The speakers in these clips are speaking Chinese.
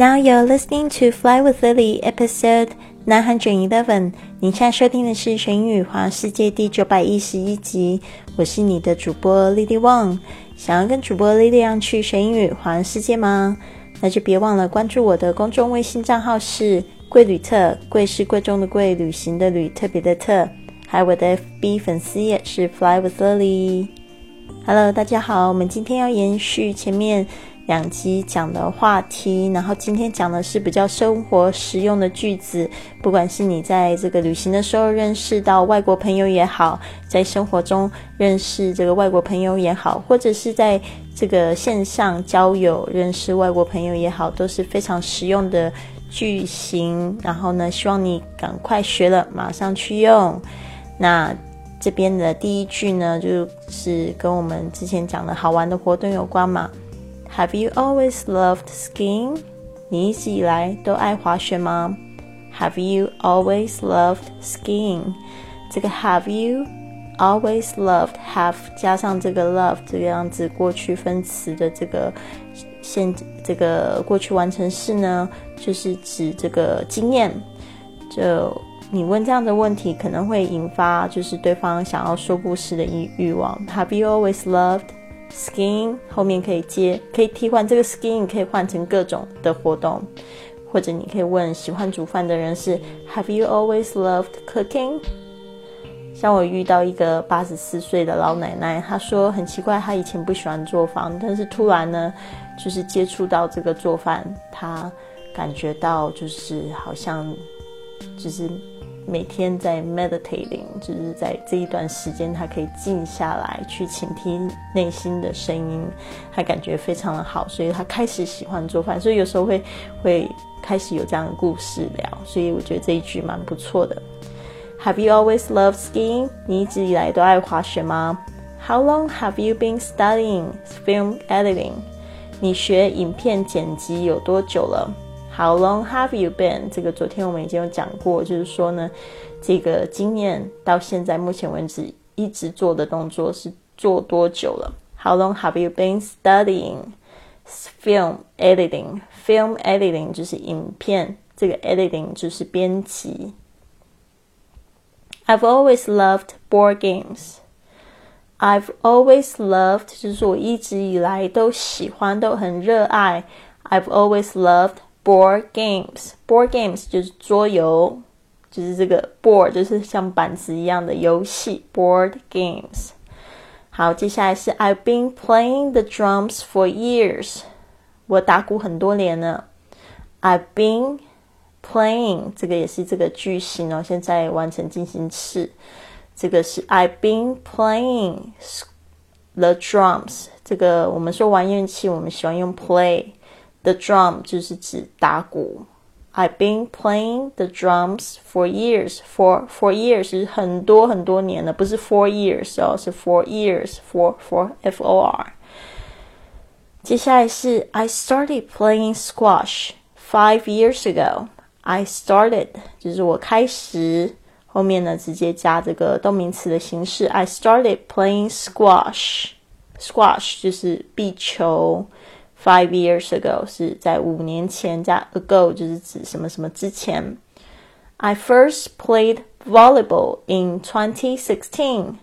Now you're listening to Fly with Lily, episode nine hundred eleven。你现在收听的是《全英语环世界》第九百一十一集。我是你的主播 Lily Wang。想要跟主播 Lily 样去学英语环世界吗？那就别忘了关注我的公众微信账号是贵旅特，贵是贵重的贵，旅行的旅，特别的特。还有我的 FB 粉丝页是 Fly with Lily。Hello，大家好，我们今天要延续前面。两集讲的话题，然后今天讲的是比较生活实用的句子。不管是你在这个旅行的时候认识到外国朋友也好，在生活中认识这个外国朋友也好，或者是在这个线上交友认识外国朋友也好，都是非常实用的句型。然后呢，希望你赶快学了，马上去用。那这边的第一句呢，就是跟我们之前讲的好玩的活动有关嘛。Have you always loved skiing？你一直以来都爱滑雪吗？Have you always loved skiing？这个 Have you always loved have 加上这个 love 这个样子过去分词的这个现这个过去完成式呢，就是指这个经验。就你问这样的问题，可能会引发就是对方想要说故事的欲欲望。Have you always loved？Skin 后面可以接，可以替换这个 skin，可以换成各种的活动，或者你可以问喜欢煮饭的人是 Have you always loved cooking？像我遇到一个八十四岁的老奶奶，她说很奇怪，她以前不喜欢做饭，但是突然呢，就是接触到这个做饭，她感觉到就是好像就是。每天在 meditating，就是在这一段时间，他可以静下来去倾听内心的声音，他感觉非常的好，所以他开始喜欢做饭。所以有时候会会开始有这样的故事聊，所以我觉得这一句蛮不错的。Have you always loved skiing？你一直以来都爱滑雪吗？How long have you been studying film editing？你学影片剪辑有多久了？How long have you been？这个昨天我们已经有讲过，就是说呢，这个经验到现在目前为止一直做的动作是做多久了？How long have you been studying film editing? Film editing 就是影片，这个 editing 就是编辑。I've always loved board games. I've always loved 就是我一直以来都喜欢，都很热爱。I've always loved Board games, board games 就是桌游，就是这个 board 就是像板子一样的游戏。Board games。好，接下来是 I've been playing the drums for years。我打鼓很多年了。I've been playing，这个也是这个句型哦。现在完成进行式，这个是 I've been playing the drums。这个我们说玩乐器，我们喜欢用 play。 The drum 就是指打鼓。I've been playing the drums for years. For for years 是很多很多年了，不是 four years 哦，是 for years. For for f o r。接下来是 I started playing squash five years ago. I started 就是我开始，后面呢直接加这个动名词的形式。I started playing squash. Squash 就是壁球。 Five years ago 是在五年前，加 ago 就是指什么什么之前。I first played volleyball in 2016.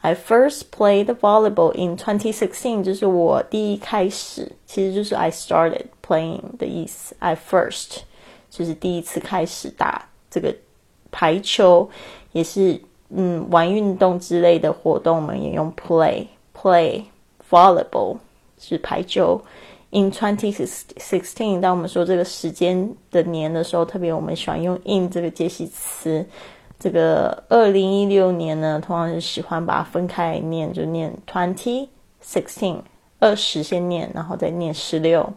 I first played volleyball in 2016，就是我第一开始，其实就是 I started playing 的意思。I first 就是第一次开始打这个排球，也是嗯玩运动之类的活动，我们也用 play play volleyball。 是排九。In twenty sixteen，当我们说这个时间的年的时候，特别我们喜欢用 in 这个介系词。这个二零一六年呢，通常是喜欢把它分开念，就念 twenty sixteen，二十先念，然后再念十六。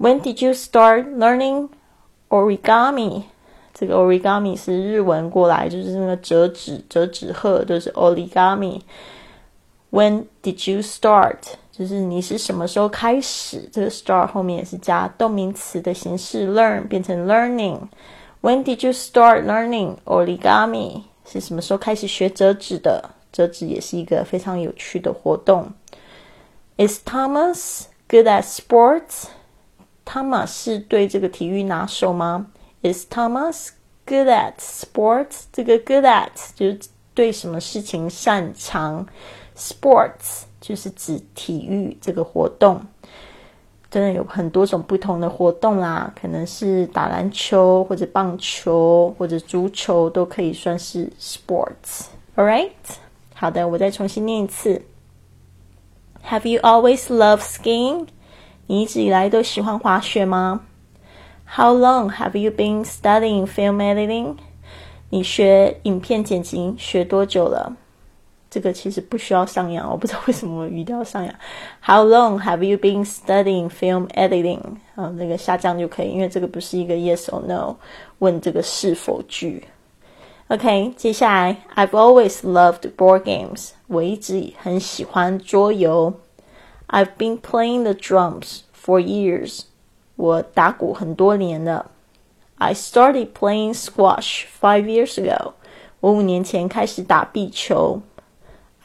When did you start learning origami？这个 origami 是日文过来，就是那个折纸、折纸鹤，就是 origami。When did you start？就是你是什么时候开始？这个 start 后面也是加动名词的形式，learn 变成 learning。When did you start learning origami？是什么时候开始学折纸的？折纸也是一个非常有趣的活动。Is Thomas good at sports？ Thomas 是对这个体育拿手吗？Is Thomas good at sports？这个 good at 就是对什么事情擅长，sports 就是指体育这个活动。真的有很多种不同的活动啦，可能是打篮球或者棒球或者足球都可以算是 sports。All right，好的，我再重新念一次。Have you always loved skiing？你一直以来都喜欢滑雪吗？How long have you been studying film editing？你学影片剪辑学多久了？这个其实不需要上扬，我不知道为什么语调上扬。How long have you been studying film editing？啊，那个下降就可以，因为这个不是一个 yes or no，问这个是否句。OK，接下来，I've always loved board games。我一直很喜欢桌游。I've been playing the drums for years。我打鼓很多年了。I started playing squash five years ago。我五年前开始打壁球。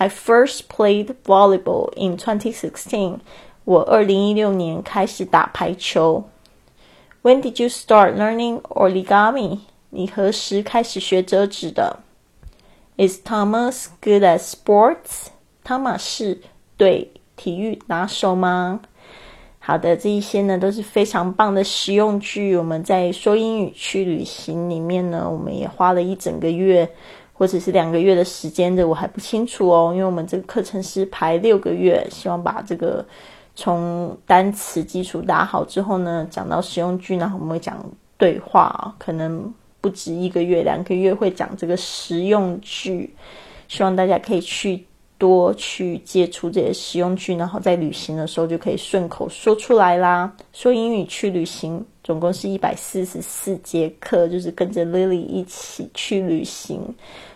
I first played volleyball in 2016. 我二零一六年开始打排球。When did you start learning origami? 你何时开始学折纸的？Is Thomas good at sports? 汤马士对体育拿手吗？好的，这一些呢都是非常棒的实用句。我们在说英语去旅行里面呢，我们也花了一整个月。或者是两个月的时间的，我还不清楚哦，因为我们这个课程是排六个月，希望把这个从单词基础打好之后呢，讲到实用句，然后我们会讲对话，可能不止一个月，两个月会讲这个实用句，希望大家可以去多去接触这些实用句，然后在旅行的时候就可以顺口说出来啦。说英语去旅行。总共是一百四十四节课，就是跟着 Lily 一起去旅行。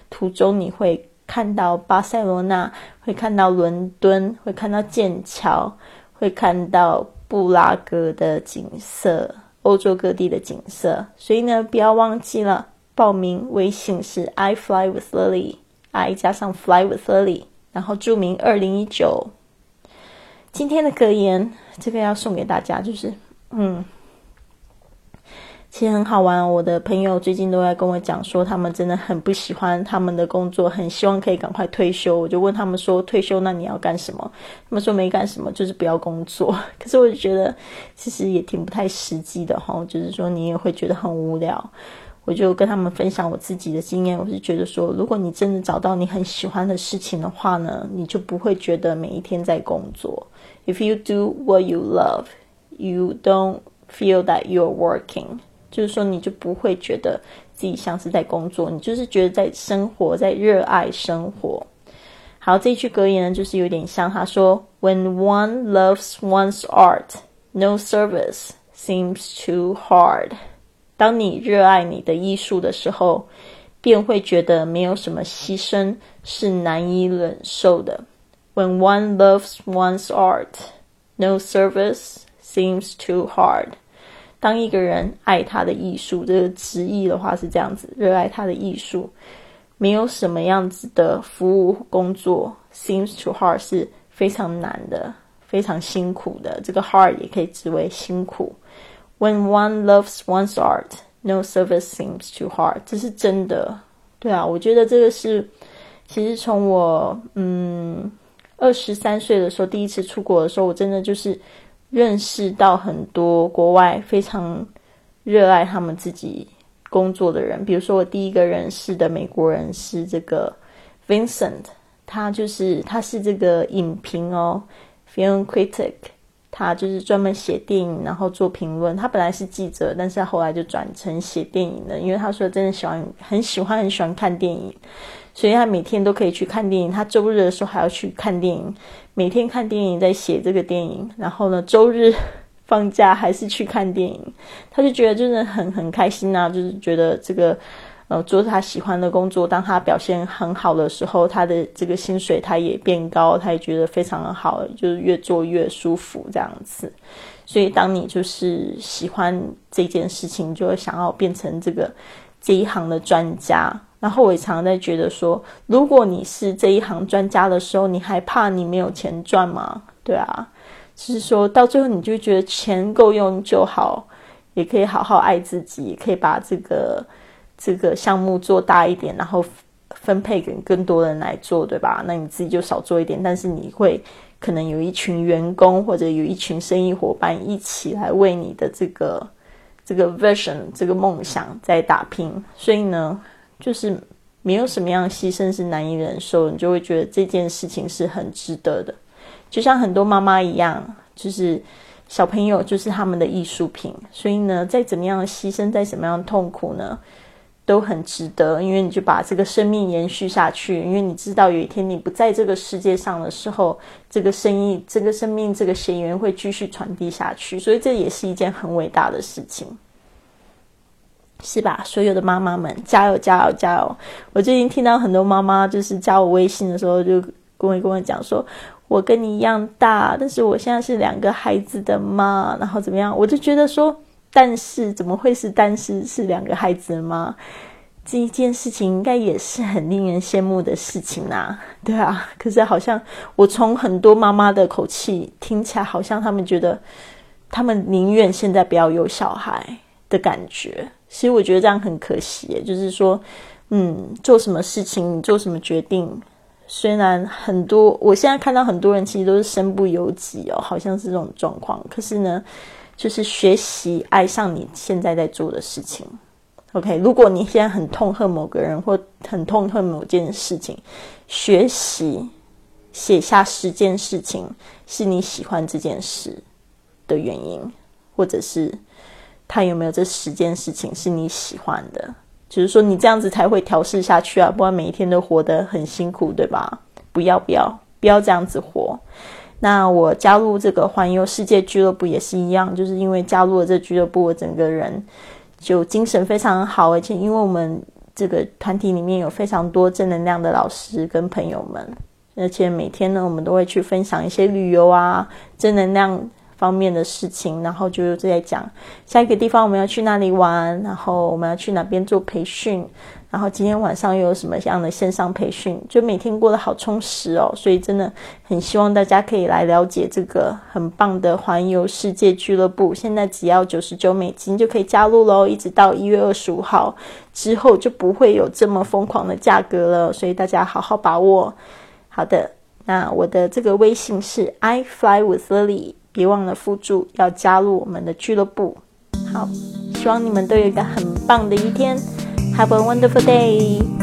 途中你会看到巴塞罗那，会看到伦敦，会看到剑桥，会看到布拉格的景色，欧洲各地的景色。所以呢，不要忘记了报名微信是 I fly with Lily，I 加上 fly with Lily，然后注明二零一九。今天的格言，这个要送给大家，就是嗯。其实很好玩，我的朋友最近都在跟我讲说，他们真的很不喜欢他们的工作，很希望可以赶快退休。我就问他们说，退休那你要干什么？他们说没干什么，就是不要工作。可是我就觉得，其实也挺不太实际的哈，就是说你也会觉得很无聊。我就跟他们分享我自己的经验，我是觉得说，如果你真的找到你很喜欢的事情的话呢，你就不会觉得每一天在工作。If you do what you love, you don't feel that you're working. 就是说，你就不会觉得自己像是在工作，你就是觉得在生活，在热爱生活。好，这句格言呢，就是有点像他说：“When one loves one's art, no service seems too hard。”当你热爱你的艺术的时候，便会觉得没有什么牺牲是难以忍受的。When one loves one's art, no service seems too hard。当一个人爱他的艺术，这个直译的话是这样子：热爱他的艺术，没有什么样子的服务工作 seems too hard 是非常难的、非常辛苦的。这个 hard 也可以指为辛苦。When one loves one's art, no service seems too hard。这是真的，对啊，我觉得这个是，其实从我嗯二十三岁的时候第一次出国的时候，我真的就是。认识到很多国外非常热爱他们自己工作的人，比如说我第一个认识的美国人是这个 Vincent，他就是他是这个影评哦，film critic，他就是专门写电影然后做评论。他本来是记者，但是他后来就转成写电影的，因为他说真的喜欢很喜欢很喜欢看电影。所以他每天都可以去看电影，他周日的时候还要去看电影，每天看电影在写这个电影，然后呢，周日放假还是去看电影，他就觉得真的很很开心呐，就是觉得这个呃做他喜欢的工作，当他表现很好的时候，他的这个薪水他也变高，他也觉得非常的好，就是越做越舒服这样子。所以当你就是喜欢这件事情，就会想要变成这个这一行的专家。然后我也常常在觉得说，如果你是这一行专家的时候，你还怕你没有钱赚吗？对啊，就是说到最后，你就觉得钱够用就好，也可以好好爱自己，也可以把这个这个项目做大一点，然后分配给更多人来做，对吧？那你自己就少做一点，但是你会可能有一群员工或者有一群生意伙伴一起来为你的这个这个 vision 这个梦想在打拼，所以呢，就是没有什么样的牺牲是难以忍受，你就会觉得这件事情是很值得的。就像很多妈妈一样，就是小朋友就是他们的艺术品，所以呢，再怎么样牺牲，再怎么样痛苦呢，都很值得。因为你就把这个生命延续下去，因为你知道有一天你不在这个世界上的时候，这个生意、这个生命、这个血缘会继续传递下去，所以这也是一件很伟大的事情，是吧？所有的妈妈们，加油、加油、加油！我最近听到很多妈妈就是加我微信的时候，就跟我跟我讲说。我跟你一样大，但是我现在是两个孩子的妈，然后怎么样？我就觉得说，但是怎么会是但是是两个孩子的妈？这一件事情应该也是很令人羡慕的事情呐，对啊。可是好像我从很多妈妈的口气听起来，好像他们觉得他们宁愿现在不要有小孩的感觉。其实我觉得这样很可惜，就是说，嗯，做什么事情，做什么决定。虽然很多，我现在看到很多人其实都是身不由己哦，好像是这种状况。可是呢，就是学习爱上你现在在做的事情。OK，如果你现在很痛恨某个人或很痛恨某件事情，学习写下十件事情是你喜欢这件事的原因，或者是他有没有这十件事情是你喜欢的。就是说，你这样子才会调试下去啊，不然每一天都活得很辛苦，对吧？不要不要不要这样子活。那我加入这个环游世界俱乐部也是一样，就是因为加入了这俱乐部，我整个人就精神非常好，而且因为我们这个团体里面有非常多正能量的老师跟朋友们，而且每天呢，我们都会去分享一些旅游啊，正能量。方面的事情，然后就在讲下一个地方我们要去哪里玩，然后我们要去哪边做培训，然后今天晚上又有什么样的线上培训，就每天过得好充实哦。所以真的很希望大家可以来了解这个很棒的环游世界俱乐部。现在只要九十九美金就可以加入喽，一直到一月二十五号之后就不会有这么疯狂的价格了，所以大家好好把握。好的，那我的这个微信是 I fly with Lily。别忘了附注要加入我们的俱乐部。好，希望你们都有一个很棒的一天。Have a wonderful day.